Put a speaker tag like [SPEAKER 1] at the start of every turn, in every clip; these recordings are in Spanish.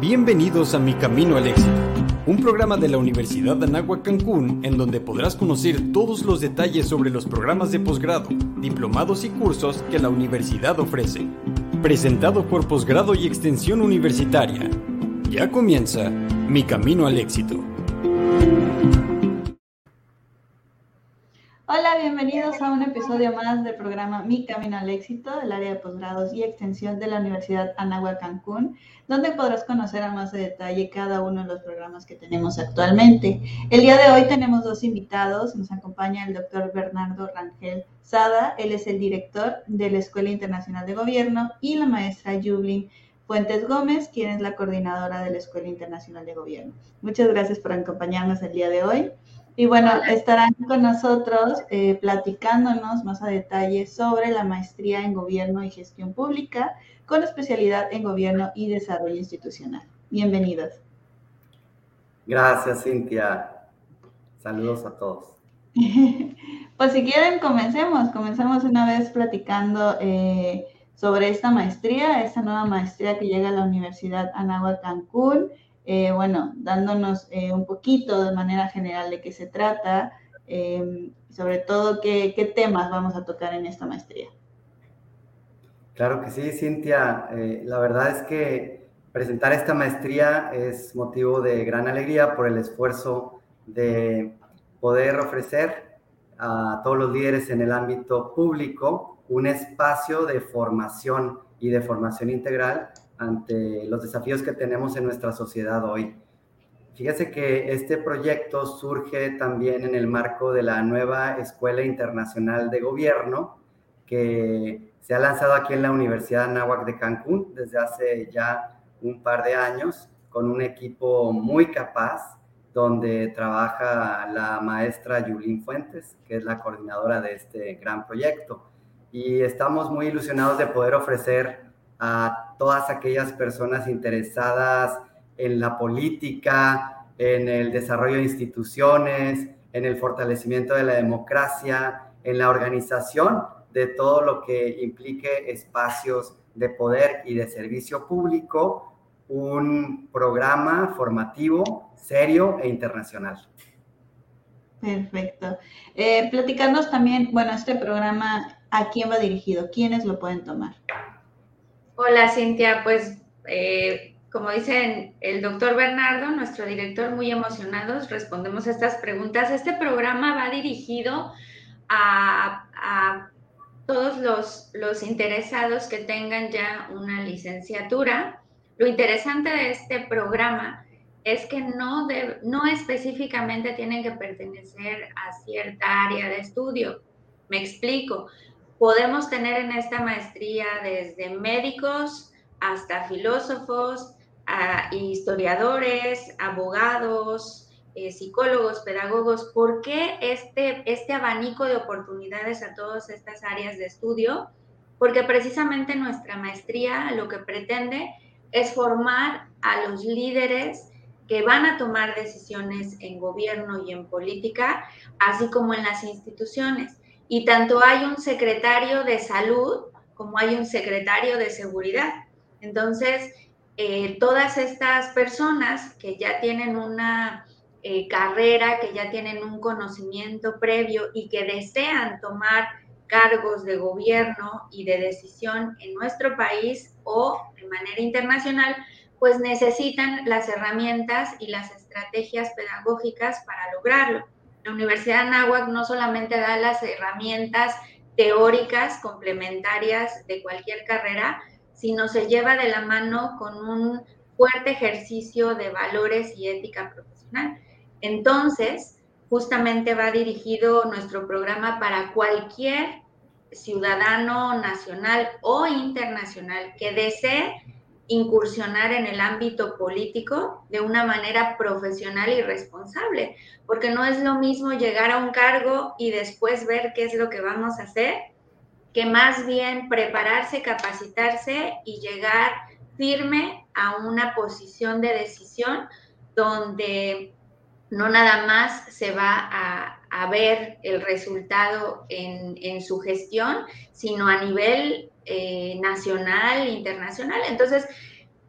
[SPEAKER 1] Bienvenidos a Mi Camino al Éxito, un programa de la Universidad de Anáhuac Cancún en donde podrás conocer todos los detalles sobre los programas de posgrado, diplomados y cursos que la universidad ofrece. Presentado por Posgrado y Extensión Universitaria. Ya comienza Mi Camino al Éxito.
[SPEAKER 2] Bienvenidos a un episodio más del programa Mi Camino al Éxito del área de posgrados y extensión de la Universidad Anáhuac Cancún, donde podrás conocer a más de detalle cada uno de los programas que tenemos actualmente. El día de hoy tenemos dos invitados. Nos acompaña el doctor Bernardo Rangel Sada, él es el director de la Escuela Internacional de Gobierno, y la maestra Yublin Fuentes Gómez, quien es la coordinadora de la Escuela Internacional de Gobierno. Muchas gracias por acompañarnos el día de hoy. Y bueno, estarán con nosotros eh, platicándonos más a detalle sobre la maestría en Gobierno y Gestión Pública con especialidad en Gobierno y Desarrollo Institucional. Bienvenidos.
[SPEAKER 3] Gracias, Cintia. Saludos a todos.
[SPEAKER 2] pues si quieren, comencemos. Comencemos una vez platicando eh, sobre esta maestría, esta nueva maestría que llega a la Universidad Anáhuac Cancún. Eh, bueno, dándonos eh, un poquito de manera general de qué se trata, eh, sobre todo qué, qué, temas vamos a tocar en esta maestría.
[SPEAKER 3] Claro que sí, Cintia. la verdad es que presentar esta maestría es motivo de gran alegría por el esfuerzo de poder ofrecer a todos los líderes en el ámbito público un espacio de formación y de formación integral ante los desafíos que tenemos en nuestra sociedad hoy. Fíjese que este proyecto surge también en el marco de la nueva Escuela Internacional de Gobierno que se ha lanzado aquí en la Universidad Anáhuac de Cancún desde hace ya un par de años con un equipo muy capaz donde trabaja la maestra Yulín Fuentes, que es la coordinadora de este gran proyecto. Y estamos muy ilusionados de poder ofrecer a todas aquellas personas interesadas en la política, en el desarrollo de instituciones, en el fortalecimiento de la democracia, en la organización de todo lo que implique espacios de poder y de servicio público, un programa formativo serio e internacional.
[SPEAKER 2] Perfecto. Eh, platicarnos también, bueno, este programa, ¿a quién va dirigido? ¿Quiénes lo pueden tomar?
[SPEAKER 4] Hola Cintia, pues eh, como dicen el doctor Bernardo, nuestro director, muy emocionados, respondemos a estas preguntas. Este programa va dirigido a, todos los, los, interesados que tengan ya una licenciatura. Lo interesante de este programa es que no, no específicamente tienen que pertenecer a cierta área de estudio. Me explico podemos tener en esta maestría desde médicos hasta filósofos, historiadores, abogados, eh, psicólogos, pedagogos. ¿Por qué este, este abanico de oportunidades a todas estas áreas de estudio? Porque precisamente nuestra maestría lo que pretende es formar a los líderes que van a tomar decisiones en gobierno y en política, así como en las instituciones y tanto hay un secretario de salud como hay un secretario de seguridad. Entonces, eh, todas estas personas que ya tienen una eh, carrera, que ya tienen un conocimiento previo y que desean tomar cargos de gobierno y de decisión en nuestro país o de manera internacional, pues necesitan las herramientas y las estrategias pedagógicas para lograrlo la Universidad de Anáhuac no solamente da las herramientas teóricas complementarias de cualquier carrera, sino se lleva de la mano con un fuerte ejercicio de valores y ética profesional. Entonces, justamente va dirigido nuestro programa para cualquier ciudadano nacional o internacional que desee incursionar en el ámbito político de una manera profesional y responsable, porque no es lo mismo llegar a un cargo y después ver qué es lo que vamos a hacer, que más bien prepararse, capacitarse y llegar firme a una posición de decisión donde no nada más se va a, ver el resultado en, en, su gestión, sino a nivel eh, nacional, internacional. Entonces,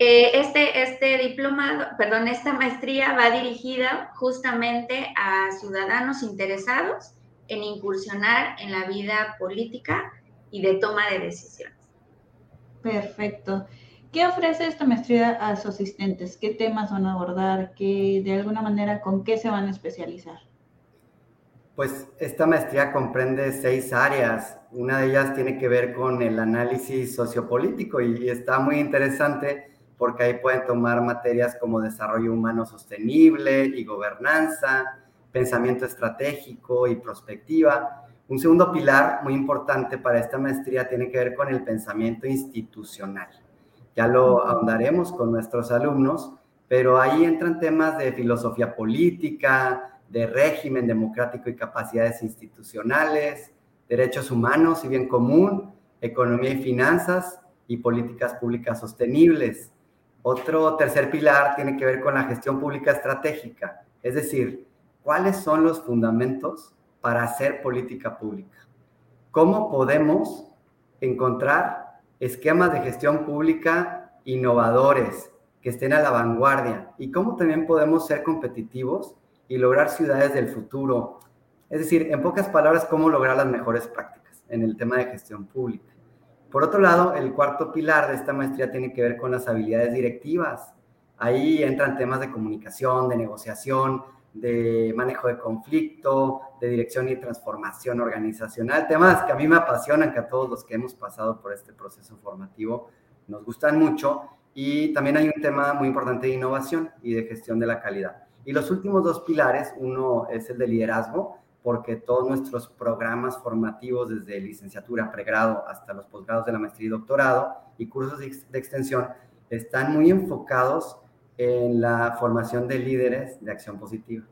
[SPEAKER 4] Eh, este, este diplomado, perdón, esta maestría va dirigida justamente a ciudadanos interesados en incursionar en la vida política y de toma de decisiones.
[SPEAKER 2] Perfecto. ¿Qué ofrece esta maestría a sus asistentes? ¿Qué temas van a abordar? ¿Qué, de alguna manera, con qué se van a especializar?
[SPEAKER 3] Pues esta maestría comprende seis áreas. Una de ellas tiene que ver con el análisis sociopolítico y está muy interesante porque ahí pueden tomar materias como desarrollo humano sostenible y gobernanza, pensamiento estratégico y prospectiva. Un segundo pilar muy importante para esta maestría tiene que ver con el pensamiento institucional. Ya lo ahondaremos con nuestros alumnos, pero ahí entran temas de filosofía política, de régimen democrático y capacidades institucionales, derechos humanos y bien común, economía y finanzas y políticas públicas sostenibles. Otro tercer pilar tiene que ver con la gestión pública estratégica, es decir, cuáles son los fundamentos para hacer política pública. ¿Cómo podemos encontrar esquemas de gestión pública innovadores que estén a la vanguardia? ¿Y cómo también podemos ser competitivos y lograr ciudades del futuro? Es decir, en pocas palabras, cómo lograr las mejores prácticas en el tema de gestión pública. Por otro lado, el cuarto pilar de esta maestría tiene que ver con las habilidades directivas. Ahí entran temas de comunicación, de negociación, de manejo de conflicto, de dirección y transformación organizacional, temas que a mí me apasionan, que a todos los que hemos pasado por este proceso formativo nos gustan mucho. Y también hay un tema muy importante de innovación y de gestión de la calidad. Y los últimos dos pilares, uno es el de liderazgo, porque todos nuestros programas formativos, desde licenciatura, pregrado hasta los posgrados de la maestría y doctorado y cursos de extensión, están muy enfocados en la formación de líderes de acción positiva.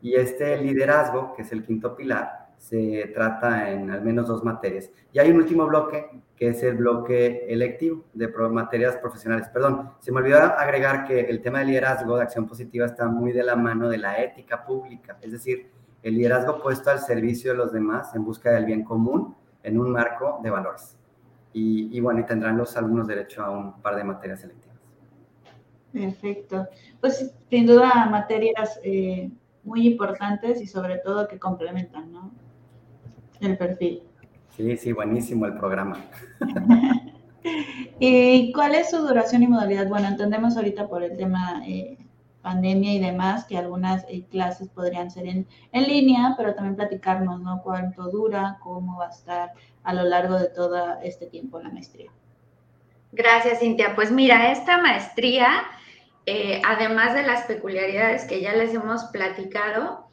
[SPEAKER 3] Y este liderazgo, que es el quinto pilar, se trata en al menos dos materias. Y hay un último bloque, que es el bloque electivo de materias profesionales. Perdón, se me olvidó agregar que el tema de liderazgo de acción positiva está muy de la mano de la ética pública, es decir, el liderazgo puesto al servicio de los demás en busca del bien común en un marco de valores. Y, bueno, y tendrán los alumnos derecho a un par de materias selectivas.
[SPEAKER 2] Perfecto. Pues sin duda materias eh, muy importantes y sobre todo que complementan, ¿no? El perfil.
[SPEAKER 3] Sí, sí, buenísimo el programa.
[SPEAKER 2] ¿Y cuál es su duración y modalidad? Bueno, entendemos ahorita por el tema eh, pandemia y demás, que algunas eh, clases podrían ser en, en, línea, pero también platicarnos, ¿no? Cuánto dura, cómo va a estar a lo largo de todo este tiempo la maestría.
[SPEAKER 4] Gracias, Cintia. Pues mira, esta maestría, eh, además de las peculiaridades que ya les hemos platicado,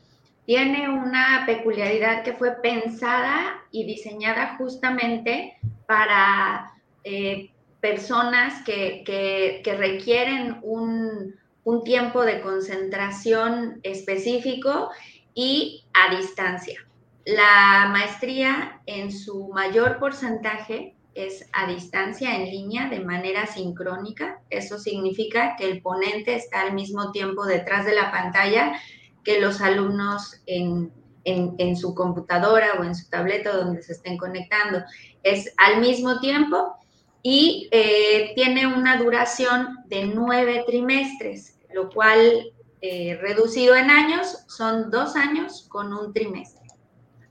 [SPEAKER 4] tiene una peculiaridad que fue pensada y diseñada justamente para eh, personas que, requieren un tiempo de concentración específico y a distancia. La maestría en su mayor porcentaje es a distancia en línea de manera sincrónica. Eso significa que el ponente está al mismo tiempo detrás de la pantalla que los alumnos en, su computadora o en su tableta donde se estén conectando. Es al mismo tiempo y eh, tiene una duración de nueve trimestres lo cual eh, reducido en años son dos años con un trimestre.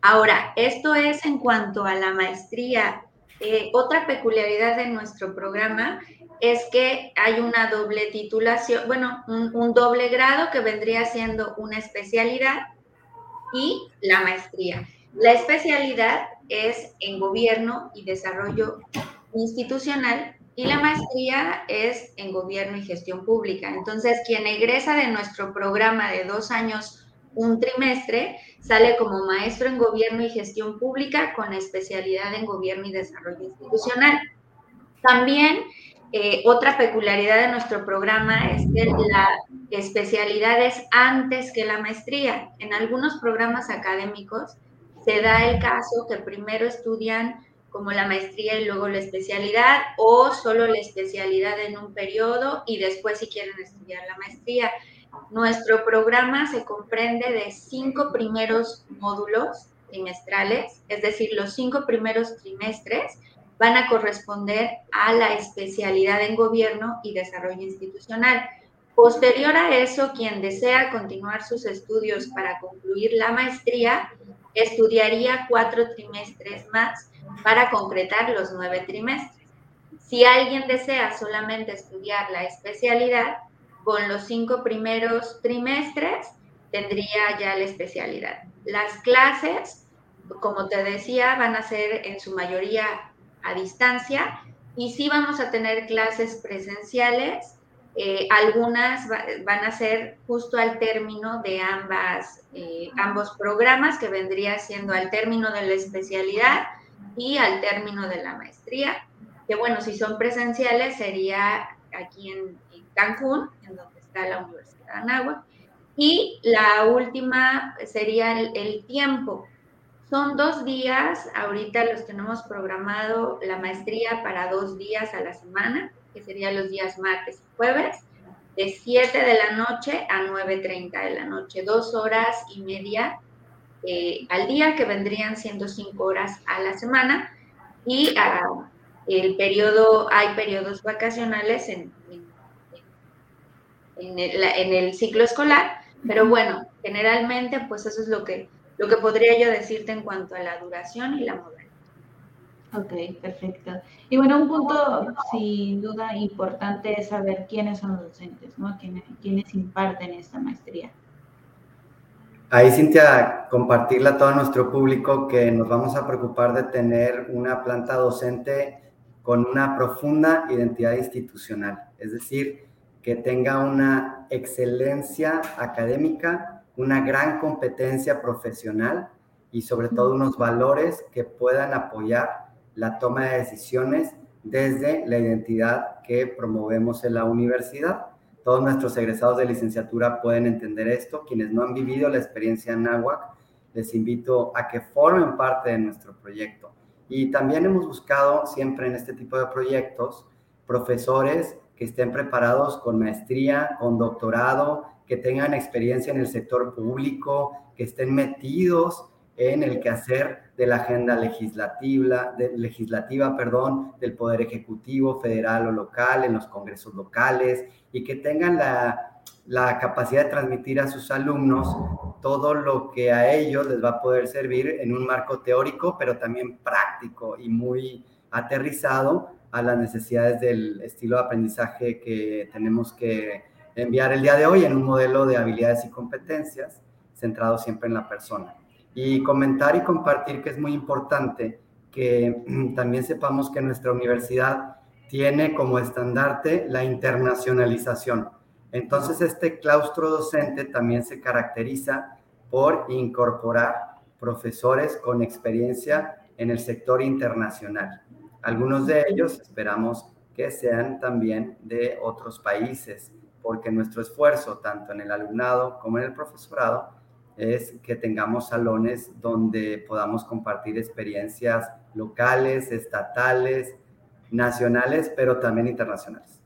[SPEAKER 4] Ahora, esto es en cuanto a la maestría. Eh, otra peculiaridad de nuestro programa es que hay una doble titulación, bueno, un, doble grado que vendría siendo una especialidad y la maestría. La especialidad es en gobierno y desarrollo institucional y la maestría es en gobierno y gestión pública. Entonces, quien egresa de nuestro programa de dos años, un trimestre, sale como maestro en gobierno y gestión pública con especialidad en gobierno y desarrollo institucional. También eh, otra peculiaridad de nuestro programa es que la especialidad es antes que la maestría. En algunos programas académicos se da el caso que primero estudian como la maestría y luego la especialidad, o solo la especialidad en un periodo y después si quieren estudiar la maestría. Nuestro programa se comprende de cinco primeros módulos trimestrales, es decir, los cinco primeros trimestres van a corresponder a la especialidad en gobierno y desarrollo institucional. Posterior a eso, quien desea continuar sus estudios para concluir la maestría, estudiaría cuatro trimestres más para concretar los nueve trimestres. Si alguien desea solamente estudiar la especialidad, con los cinco primeros trimestres tendría ya la especialidad. Las clases, como te decía, van a ser en su mayoría a distancia y sí vamos a tener clases presenciales. Eh, algunas van a ser justo al término de ambas, eh, ambos programas, que vendría siendo al término de la especialidad y al término de la maestría. Que bueno, si son presenciales sería aquí en, Cancún, en donde está la Universidad de Anáhuac. Y la última sería el, tiempo. Son dos días, ahorita los tenemos programado la maestría para dos días a la semana, que serían los días martes y jueves, de 7 de la noche a 9.30 de la noche, dos horas y media eh, al día, que vendrían siendo cinco horas a la semana. Y uh, el periodo, hay periodos vacacionales en, en, el, en el ciclo escolar, pero bueno, generalmente, pues eso es lo que, lo que podría yo decirte en cuanto a la duración y la modalidad.
[SPEAKER 2] Ok, perfecto. Y bueno, un punto sin duda importante es saber quiénes son los docentes, ¿no? Quiénes, quiénes imparten esta maestría.
[SPEAKER 3] Ahí, Cintia, compartirle a todo nuestro público que nos vamos a preocupar de tener una planta docente con una profunda identidad institucional, es decir, que tenga una excelencia académica, una gran competencia profesional y sobre todo unos valores que puedan apoyar la toma de decisiones desde la identidad que promovemos en la universidad. Todos nuestros egresados de licenciatura pueden entender esto. Quienes no han vivido la experiencia en NAWAC, les invito a que formen parte de nuestro proyecto. Y también hemos buscado siempre en este tipo de proyectos profesores que estén preparados con maestría, con doctorado, que tengan experiencia en el sector público, que estén metidos en el quehacer de la agenda legislativa, legislativa perdón, del Poder Ejecutivo, federal o local, en los congresos locales, y que tengan la, la capacidad de transmitir a sus alumnos todo lo que a ellos les va a poder servir en un marco teórico, pero también práctico y muy aterrizado a las necesidades del estilo de aprendizaje que tenemos que enviar el día de hoy en un modelo de habilidades y competencias centrado siempre en la persona. Y comentar y compartir que es muy importante que también sepamos que nuestra universidad tiene como estandarte la internacionalización. Entonces, este claustro docente también se caracteriza por incorporar profesores con experiencia en el sector internacional. Algunos de ellos esperamos que sean también de otros países, porque nuestro esfuerzo, tanto en el alumnado como en el profesorado, es que tengamos salones donde podamos compartir experiencias locales, estatales, nacionales, pero también internacionales.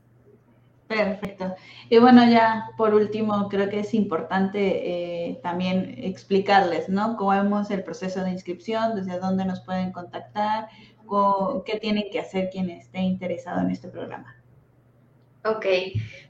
[SPEAKER 2] Perfecto. Y bueno, ya por último, creo que es importante eh, también explicarles, ¿no? Cómo es el proceso de inscripción, desde dónde nos pueden contactar, qué tienen que hacer quien esté interesado en este programa.
[SPEAKER 4] Ok,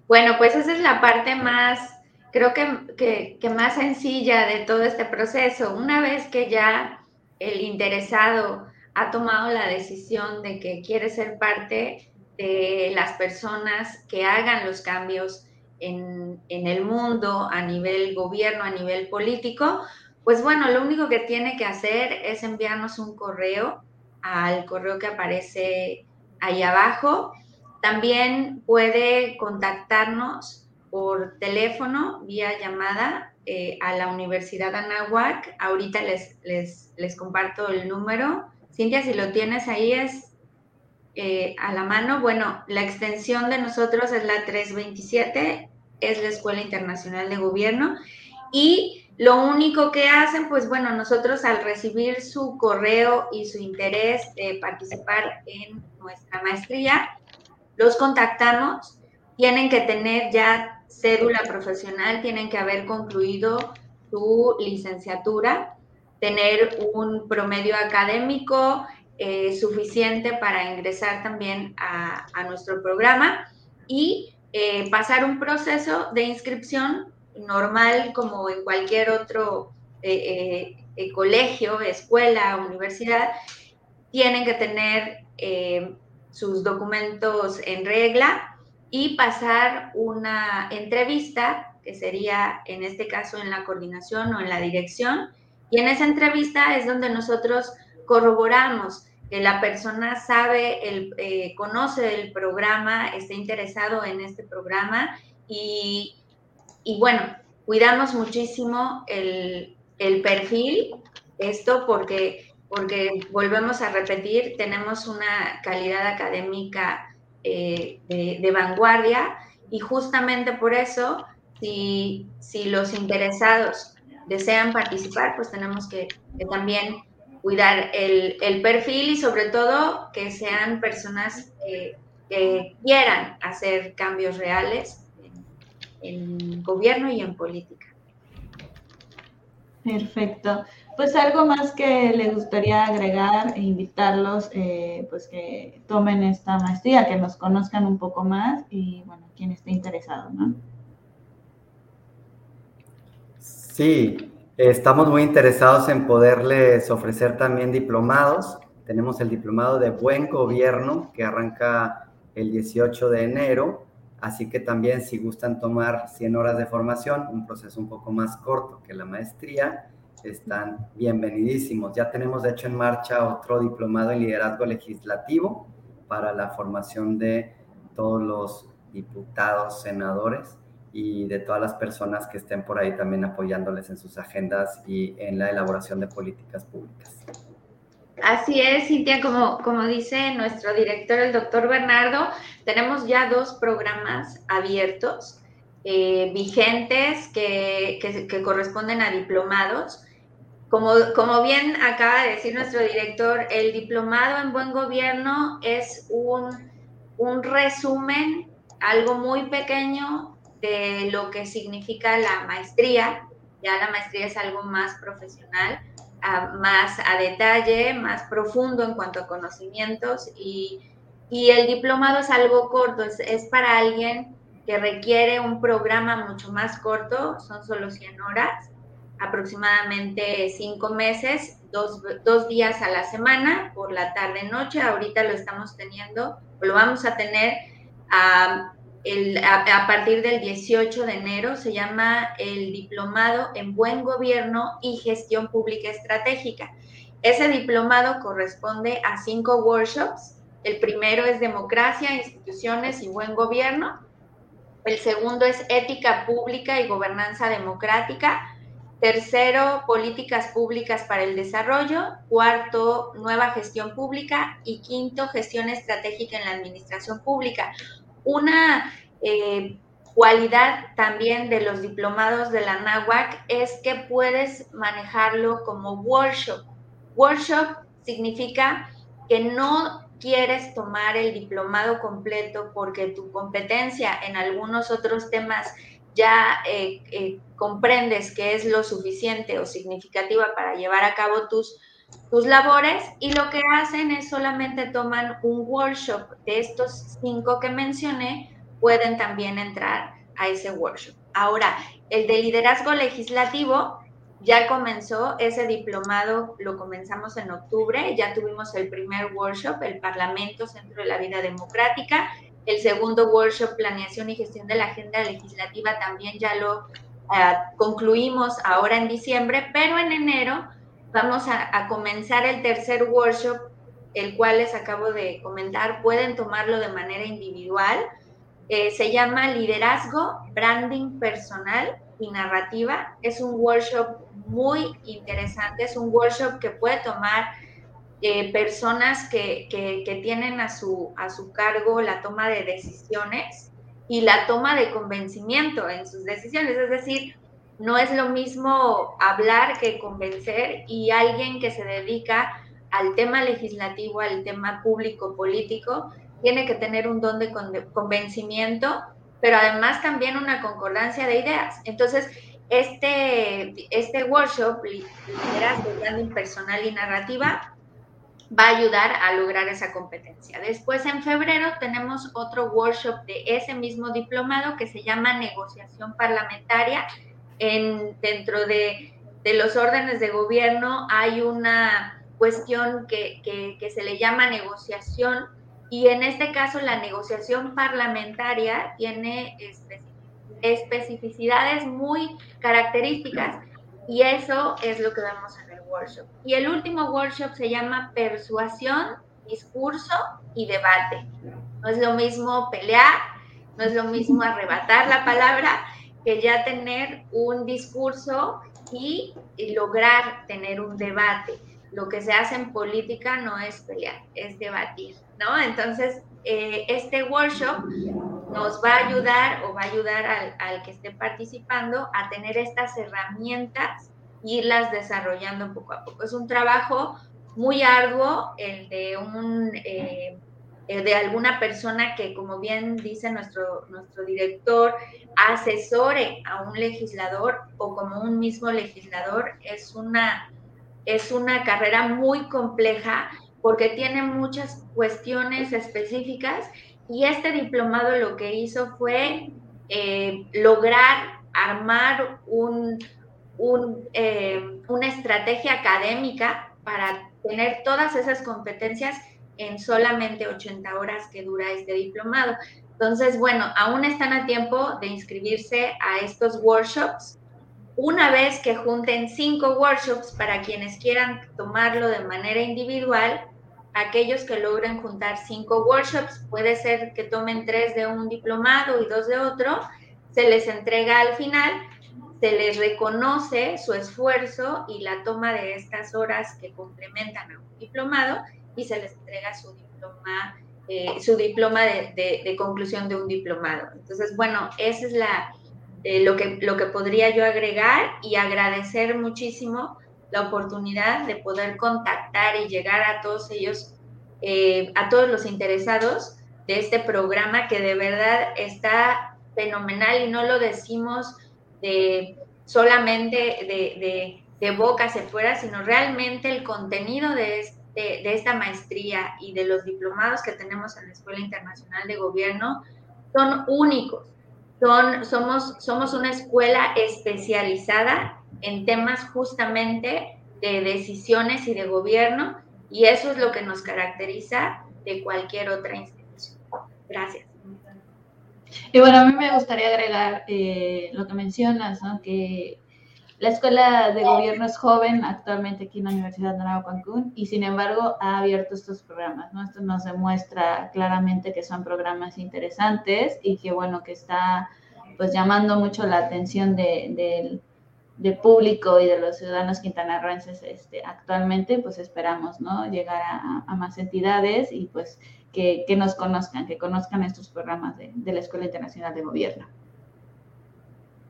[SPEAKER 4] bueno, pues esa es la parte más, creo que, que, más sencilla de todo este proceso. Una vez que ya el interesado ha tomado la decisión de que quiere ser parte de las personas que hagan los cambios en, en, el mundo a nivel gobierno, a nivel político, pues bueno, lo único que tiene que hacer es enviarnos un correo al correo que aparece ahí abajo. También puede contactarnos por teléfono, vía llamada, eh, a la Universidad Anáhuac. Ahorita les, les, les, comparto el número. Cintia, si lo tienes ahí es eh, a la mano. Bueno, la extensión de nosotros es la 327, es la Escuela Internacional de Gobierno. Y lo único que hacen, pues bueno, nosotros al recibir su correo y su interés de participar en nuestra maestría, los contactamos, tienen que tener ya cédula profesional, tienen que haber concluido su licenciatura, tener un promedio académico eh, suficiente para ingresar también a, nuestro programa y eh, pasar un proceso de inscripción normal como en cualquier otro eh, colegio, escuela, universidad. Tienen que tener sus documentos en regla y pasar una entrevista, que sería en este caso en la coordinación o en la dirección. Y en esa entrevista es donde nosotros corroboramos que la persona sabe, el, eh, conoce el programa, está interesado en este programa y, bueno, cuidamos muchísimo el, perfil, esto porque, porque volvemos a repetir, tenemos una calidad académica eh, de, vanguardia y justamente por eso, si, si los interesados desean participar, pues tenemos que, que también cuidar el, perfil y sobre todo que sean personas que, quieran hacer cambios reales en, gobierno y en política.
[SPEAKER 2] Perfecto. Pues algo más que le gustaría agregar e invitarlos, eh, pues que tomen esta maestría, que nos conozcan un poco más y bueno, quien esté interesado, ¿no?
[SPEAKER 3] Sí, Estamos muy interesados en poderles ofrecer también diplomados. Tenemos el diplomado de buen gobierno que arranca el 18 de enero, así que también si gustan tomar 100 horas de formación, un proceso un poco más corto que la maestría, están bienvenidísimos. Ya tenemos de hecho en marcha otro diplomado en liderazgo legislativo para la formación de todos los diputados, senadores y de todas las personas que estén por ahí también apoyándoles en sus agendas y en la elaboración de políticas públicas.
[SPEAKER 4] Así es, Cintia, como, como dice nuestro director, el doctor Bernardo, tenemos ya dos programas abiertos, eh, vigentes, que, que, corresponden a diplomados. Como, como bien acaba de decir nuestro director, el diplomado en buen gobierno es un, un resumen, algo muy pequeño de lo que significa la maestría. Ya la maestría es algo más profesional, más a detalle, más profundo en cuanto a conocimientos y, el diplomado es algo corto, es, para alguien que requiere un programa mucho más corto, son solo 100 horas, aproximadamente 5 meses, dos, dos, días a la semana, por la tarde-noche, ahorita lo estamos teniendo, lo vamos a tener a a, partir del 18 de enero se llama el Diplomado en Buen Gobierno y Gestión Pública Estratégica. Ese diplomado corresponde a cinco workshops. El primero es Democracia, Instituciones y Buen Gobierno. El segundo es Ética Pública y Gobernanza Democrática. Tercero, Políticas Públicas para el Desarrollo. Cuarto, Nueva Gestión Pública. Y quinto, Gestión Estratégica en la Administración Pública. Una eh, cualidad también de los diplomados de la NAWAC es que puedes manejarlo como workshop. Workshop significa que no quieres tomar el diplomado completo porque tu competencia en algunos otros temas ya eh, eh, comprendes que es lo suficiente o significativa para llevar a cabo tus tus labores y lo que hacen es solamente toman un workshop de estos cinco que mencioné, pueden también entrar a ese workshop. Ahora, el de liderazgo legislativo ya comenzó, ese diplomado lo comenzamos en octubre, ya tuvimos el primer workshop, el Parlamento, Centro de la Vida Democrática, el segundo workshop, Planeación y Gestión de la Agenda Legislativa, también ya lo ah, concluimos ahora en diciembre, pero en enero Vamos a, comenzar el tercer workshop, el cual les acabo de comentar. Pueden tomarlo de manera individual. Eh, se llama Liderazgo, Branding Personal y Narrativa. Es un workshop muy interesante. Es un workshop que puede tomar eh, personas que, que, tienen a su, a su cargo la toma de decisiones y la toma de convencimiento en sus decisiones. Es decir, no es lo mismo hablar que convencer y alguien que se dedica al tema legislativo, al tema público político, tiene que tener un don de convencimiento, pero además también una concordancia de ideas. Entonces, este, este workshop, Liderazgo, Branding Personal y Narrativa, va a ayudar a lograr esa competencia. Después, en febrero, tenemos otro workshop de ese mismo diplomado que se llama negociación parlamentaria. En, dentro de, los órdenes de gobierno hay una cuestión que, que se le llama negociación y en este caso la negociación parlamentaria tiene especificidades muy características y eso es lo que vemos en el workshop. Y el último workshop se llama persuasión, discurso y debate. No es lo mismo pelear, no es lo mismo arrebatar la palabra que ya tener un discurso y, lograr tener un debate. Lo que se hace en política no es pelear, es debatir, ¿no? Entonces, eh, este workshop nos va a ayudar o va a ayudar al, que esté participando a tener estas herramientas irlas desarrollando poco a poco. Es un trabajo muy arduo el de un eh, de alguna persona que, como bien dice nuestro, nuestro director, asesore a un legislador o como un mismo legislador, es una, es una carrera muy compleja porque tiene muchas cuestiones específicas y este diplomado lo que hizo fue eh, lograr armar un, eh, una estrategia académica para tener todas esas competencias en solamente 80 horas que dura este diplomado. Entonces, bueno, aún están a tiempo de inscribirse a estos workshops. Una vez que junten cinco workshops para quienes quieran tomarlo de manera individual, aquellos que logren juntar cinco workshops, puede ser que tomen tres de un diplomado y dos de otro, se les entrega al final se les reconoce su esfuerzo y la toma de estas horas que complementan a un diplomado y se les entrega su diploma, eh, su diploma de, conclusión de un diplomado. Entonces, bueno, eso es la, eh, lo, que, lo que podría yo agregar y agradecer muchísimo la oportunidad de poder contactar y llegar a todos ellos, eh, a todos los interesados de este programa que de verdad está fenomenal y no lo decimos de solamente de, de, boca hacia afuera, sino realmente el contenido de, este, de esta maestría y de los diplomados que tenemos en la Escuela Internacional de Gobierno son únicos. Son, somos, somos una escuela especializada en temas justamente de decisiones y de gobierno y eso es lo que nos caracteriza de cualquier otra institución. Gracias.
[SPEAKER 2] Y bueno, a mí me gustaría agregar eh, lo que mencionas, ¿no? que la escuela de gobierno es joven actualmente aquí en la Universidad de Nueva Cancún y sin embargo ha abierto estos programas, ¿no? Esto nos demuestra claramente que son programas interesantes y que bueno, que está pues llamando mucho la atención de, del público y de los ciudadanos quintanarroenses este, actualmente, pues esperamos, ¿no? Llegar a, más entidades y pues que, nos conozcan, que conozcan estos programas de, la Escuela Internacional de Gobierno.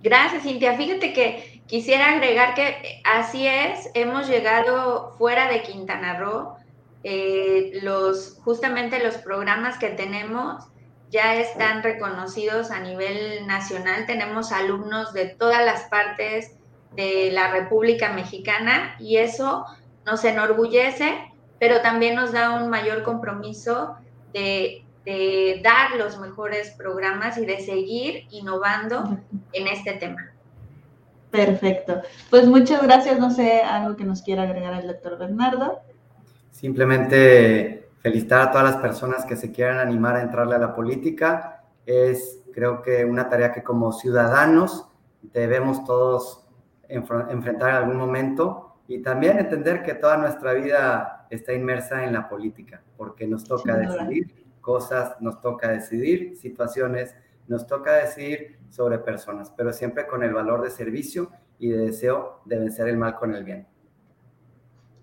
[SPEAKER 4] Gracias, Cintia. Fíjate que quisiera agregar que así es, hemos llegado fuera de Quintana Roo. Eh, justamente los programas que tenemos ya están reconocidos a nivel nacional. Tenemos alumnos de todas las partes de la República Mexicana y eso nos enorgullece, pero también nos da un mayor compromiso de, dar los mejores programas y de seguir innovando en este tema.
[SPEAKER 2] Perfecto. Pues muchas gracias. No sé, algo que nos quiera agregar el doctor Bernardo.
[SPEAKER 3] Simplemente felicitar a todas las personas que se quieran animar a entrarle a la política. Es, creo que, una tarea que como ciudadanos debemos todos enfrentar en algún momento y también entender que toda nuestra vida está inmersa en la política, porque nos toca decidir cosas, nos toca decidir situaciones, nos toca decidir sobre personas, pero siempre con el valor de servicio y de deseo de vencer el mal con el bien.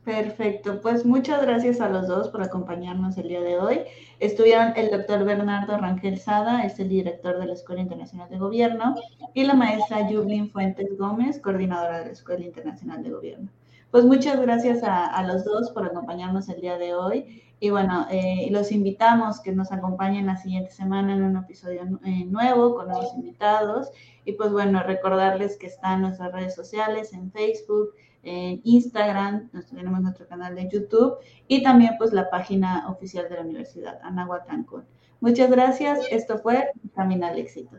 [SPEAKER 2] Perfecto, pues muchas gracias a los dos por acompañarnos el día de hoy. Estuvieron el doctor Bernardo Rangel Sada, es el director de la Escuela Internacional de Gobierno, y la maestra Yublin Fuentes Gómez, coordinadora de la Escuela Internacional de Gobierno. Pues muchas gracias a, los dos por acompañarnos el día de hoy. Y bueno, eh, los invitamos que nos acompañen la siguiente semana en un episodio eh, nuevo con nuevos invitados. Y pues bueno, recordarles que están nuestras redes sociales en Facebook, en Instagram, tenemos nuestro canal de YouTube y también pues la página oficial de la Universidad Anáhuac Cancún. Muchas gracias. Esto fue Camino al Éxito.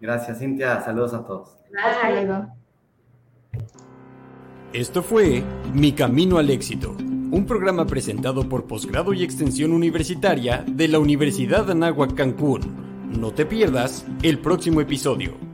[SPEAKER 3] Gracias, Cintia. Saludos a todos.
[SPEAKER 2] Hasta luego.
[SPEAKER 1] Esto fue Mi Camino al Éxito, un programa presentado por Posgrado y Extensión Universitaria de la Universidad Anáhuac Cancún. No te pierdas el próximo episodio.